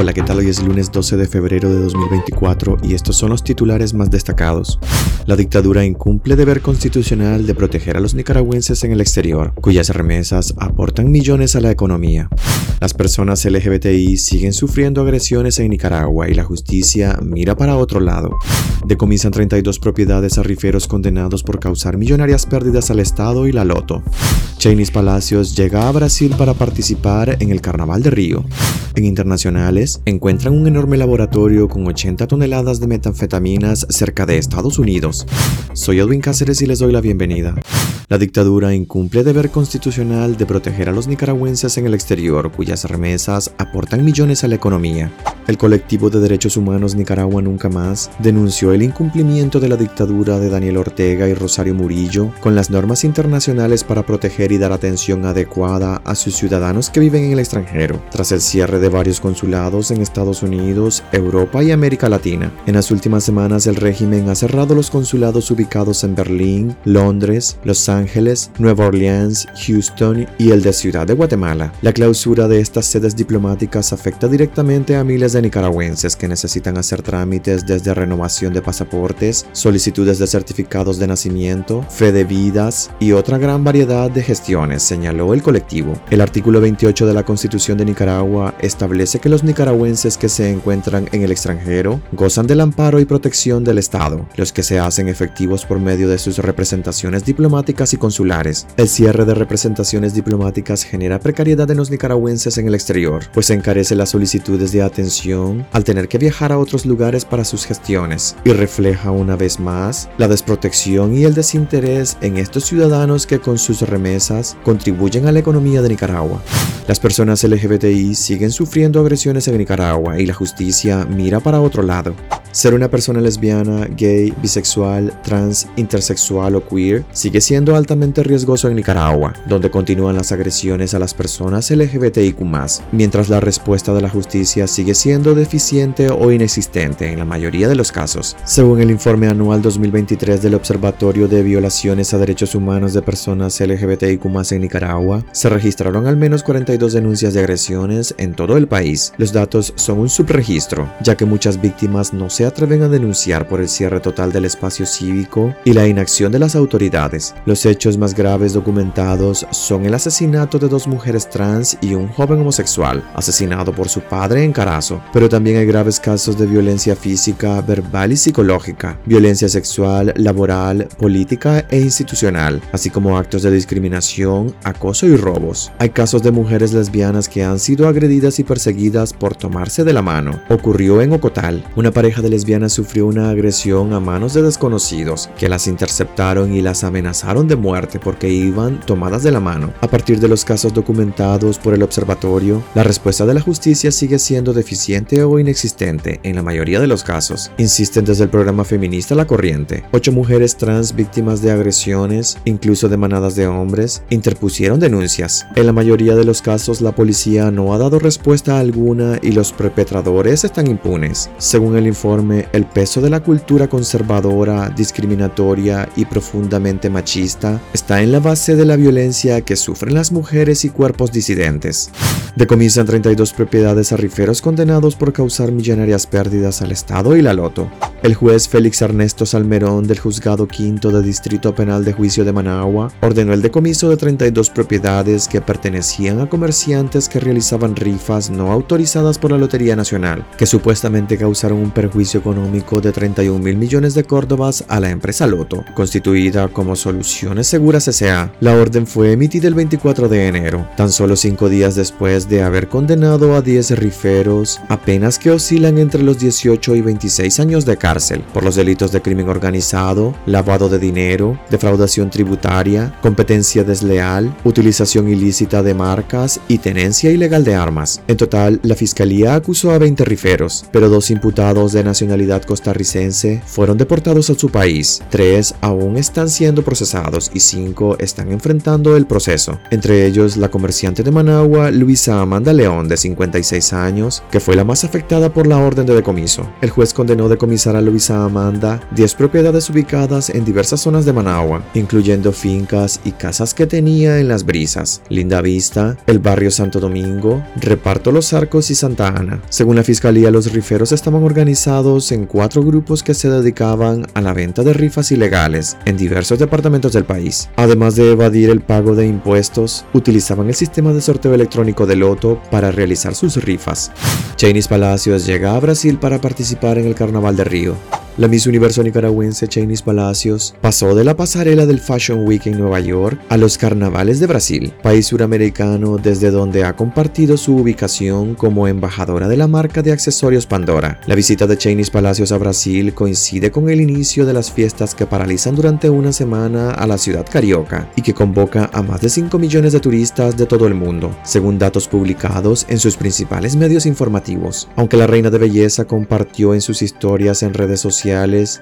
Hola, ¿qué tal? Hoy es lunes 12 de febrero de 2024 y estos son los titulares más destacados. La dictadura incumple deber constitucional de proteger a los nicaragüenses en el exterior, cuyas remesas aportan millones a la economía. Las personas LGBTI siguen sufriendo agresiones en Nicaragua y la justicia mira para otro lado. Decomisan 32 propiedades a riferos condenados por causar millonarias pérdidas al Estado y la Loto. Chainis Palacios llega a Brasil para participar en el Carnaval de Río. En internacionales, encuentran un enorme laboratorio con 80 toneladas de metanfetaminas cerca de Estados Unidos. Soy Edwin Cáceres y les doy la bienvenida. La dictadura incumple deber constitucional de proteger a los nicaragüenses en el exterior, cuyas remesas aportan millones a la economía. El colectivo de derechos humanos Nicaragua Nunca Más denunció el incumplimiento de la dictadura de Daniel Ortega y Rosario Murillo con las normas internacionales para proteger y dar atención adecuada a sus ciudadanos que viven en el extranjero, tras el cierre de varios consulados en Estados Unidos, Europa y América Latina. En las últimas semanas el régimen ha cerrado los consulados ubicados en Berlín, Londres, Los Ángeles, Nueva Orleans, Houston y el de Ciudad de Guatemala. La clausura de estas sedes diplomáticas afecta directamente a miles de nicaragüenses que necesitan hacer trámites desde renovación de pasaportes, solicitudes de certificados de nacimiento, fe de vidas y otra gran variedad de gestiones, señaló el colectivo. El artículo 28 de la Constitución de Nicaragua establece que los nicaragüenses que se encuentran en el extranjero gozan del amparo y protección del Estado, los que se hacen efectivos por medio de sus representaciones diplomáticas y consulares. El cierre de representaciones diplomáticas genera precariedad en los nicaragüenses en el exterior, pues encarece las solicitudes de atención al tener que viajar a otros lugares para sus gestiones y refleja una vez más la desprotección y el desinterés en estos ciudadanos que con sus remesas contribuyen a la economía de Nicaragua. Las personas LGBTI siguen sufriendo agresiones en Nicaragua y la justicia mira para otro lado. Ser una persona lesbiana, gay, bisexual, trans, intersexual o queer sigue siendo altamente riesgoso en Nicaragua, donde continúan las agresiones a las personas LGBTIQ, mientras la respuesta de la justicia sigue siendo deficiente o inexistente en la mayoría de los casos. Según el informe anual 2023 del Observatorio de Violaciones a Derechos Humanos de Personas LGBTIQ en Nicaragua, se registraron al menos 42 denuncias de agresiones en todo el país. Los datos son un subregistro, ya que muchas víctimas no se atreven a denunciar por el cierre total del espacio cívico y la inacción de las autoridades. Los hechos más graves documentados son el asesinato de dos mujeres trans y un joven homosexual, asesinado por su padre en Carazo, pero también hay graves casos de violencia física, verbal y psicológica, violencia sexual, laboral, política e institucional, así como actos de discriminación, acoso y robos. Hay casos de mujeres lesbianas que han sido agredidas y perseguidas por tomarse de la mano. Ocurrió en Ocotal, una pareja de lesbiana sufrió una agresión a manos de desconocidos que las interceptaron y las amenazaron de muerte porque iban tomadas de la mano. A partir de los casos documentados por el observatorio, la respuesta de la justicia sigue siendo deficiente o inexistente en la mayoría de los casos. Insisten desde el programa feminista La Corriente. Ocho mujeres trans víctimas de agresiones, incluso de manadas de hombres, interpusieron denuncias. En la mayoría de los casos la policía no ha dado respuesta alguna y los perpetradores están impunes. Según el informe el peso de la cultura conservadora, discriminatoria y profundamente machista está en la base de la violencia que sufren las mujeres y cuerpos disidentes. Decomisan 32 propiedades a riferos condenados por causar millonarias pérdidas al Estado y la Loto. El juez Félix Ernesto Salmerón del Juzgado Quinto de Distrito Penal de Juicio de Managua ordenó el decomiso de 32 propiedades que pertenecían a comerciantes que realizaban rifas no autorizadas por la Lotería Nacional, que supuestamente causaron un perjuicio económico de 31 mil millones de córdobas a la empresa Loto, constituida como Seguras S.A. La orden fue emitida el 24 de enero, tan solo cinco días después de haber condenado a 10 riferos, apenas que oscilan entre los 18 y 26 años de cárcel, por los delitos de crimen organizado, lavado de dinero, defraudación tributaria, competencia desleal, utilización ilícita de marcas y tenencia ilegal de armas. En total, la fiscalía acusó a 20 riferos, pero dos imputados de nacionalidad costarricense fueron deportados a su país. Tres aún están siendo procesados y cinco están enfrentando el proceso. Entre ellos, la comerciante de Managua, Luisa Amanda León, de 56 años, que fue la más afectada por la orden de decomiso. El juez condenó decomisar a Luisa Amanda 10 propiedades ubicadas en diversas zonas de Managua, incluyendo fincas y casas que tenía en Las Brisas, Linda Vista, el barrio Santo Domingo, Reparto Los Arcos y Santa Ana. Según la fiscalía, los riferos estaban organizados en cuatro grupos que se dedicaban a la venta de rifas ilegales en diversos departamentos del país. Además de evadir el pago de impuestos, utilizaban el sistema de sorteo electrónico de Loto para realizar sus rifas. Chainis Palacios llega a Brasil para participar en el Carnaval de Río. La Miss Universo nicaragüense Chainis Palacios pasó de la pasarela del Fashion Week en Nueva York a los carnavales de Brasil, país suramericano desde donde ha compartido su ubicación como embajadora de la marca de accesorios Pandora. La visita de Chainis Palacios a Brasil coincide con el inicio de las fiestas que paralizan durante una semana a la ciudad carioca y que convoca a más de 5 millones de turistas de todo el mundo, según datos publicados en sus principales medios informativos. Aunque la reina de belleza compartió en sus historias en redes sociales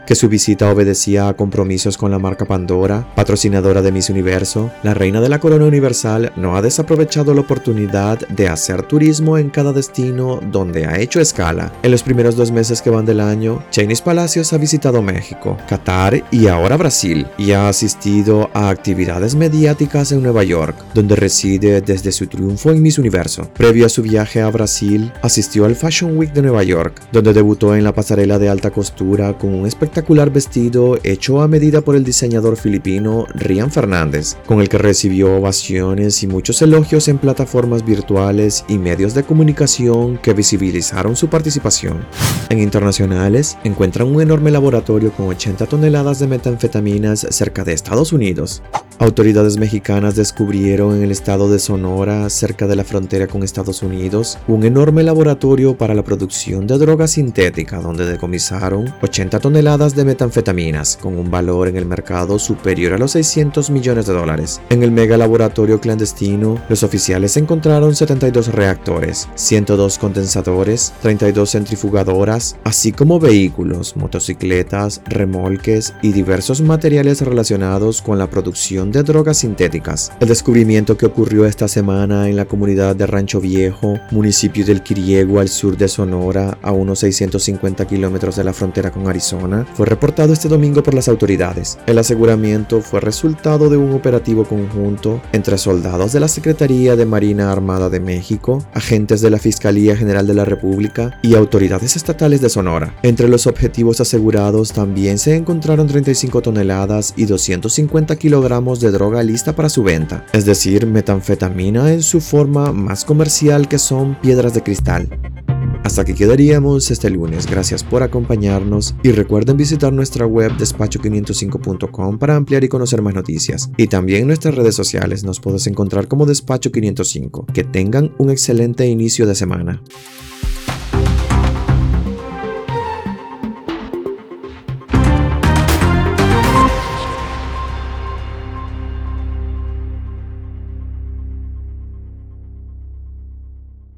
que su visita obedecía a compromisos con la marca Pandora, patrocinadora de Miss Universo, la reina de la corona universal no ha desaprovechado la oportunidad de hacer turismo en cada destino donde ha hecho escala. En los primeros dos meses que van del año, Chinese Palacios ha visitado México, Qatar y ahora Brasil, y ha asistido a actividades mediáticas en Nueva York, donde reside desde su triunfo en Miss Universo. Previo a su viaje a Brasil, asistió al Fashion Week de Nueva York, donde debutó en la pasarela de alta costura con un espectacular vestido hecho a medida por el diseñador filipino Rian Fernández, con el que recibió ovaciones y muchos elogios en plataformas virtuales y medios de comunicación que visibilizaron su participación. En internacionales, encuentran un enorme laboratorio con 80 toneladas de metanfetaminas cerca de Estados Unidos. Autoridades mexicanas descubrieron en el estado de Sonora, cerca de la frontera con Estados Unidos, un enorme laboratorio para la producción de droga sintética donde decomisaron 80 toneladas de metanfetaminas con un valor en el mercado superior a los 600 millones de dólares. En el mega laboratorio clandestino, los oficiales encontraron 72 reactores, 102 condensadores, 32 centrifugadoras, así como vehículos, motocicletas, remolques y diversos materiales relacionados con la producción de drogas sintéticas. El descubrimiento que ocurrió esta semana en la comunidad de Rancho Viejo, municipio del Quiriego al sur de Sonora, a unos 650 kilómetros de la frontera con Arizona, fue reportado este domingo por las autoridades. El aseguramiento fue resultado de un operativo conjunto entre soldados de la Secretaría de Marina Armada de México, agentes de la Fiscalía General de la República y autoridades estatales de Sonora. Entre los objetivos asegurados también se encontraron 35 toneladas y 250 kilogramos de droga lista para su venta, es decir, metanfetamina en su forma más comercial que son piedras de cristal. Hasta aquí quedaríamos este lunes. Gracias por acompañarnos y recuerden visitar nuestra web despacho505.com para ampliar y conocer más noticias. Y también nuestras redes sociales nos puedes encontrar como Despacho505. Que tengan un excelente inicio de semana.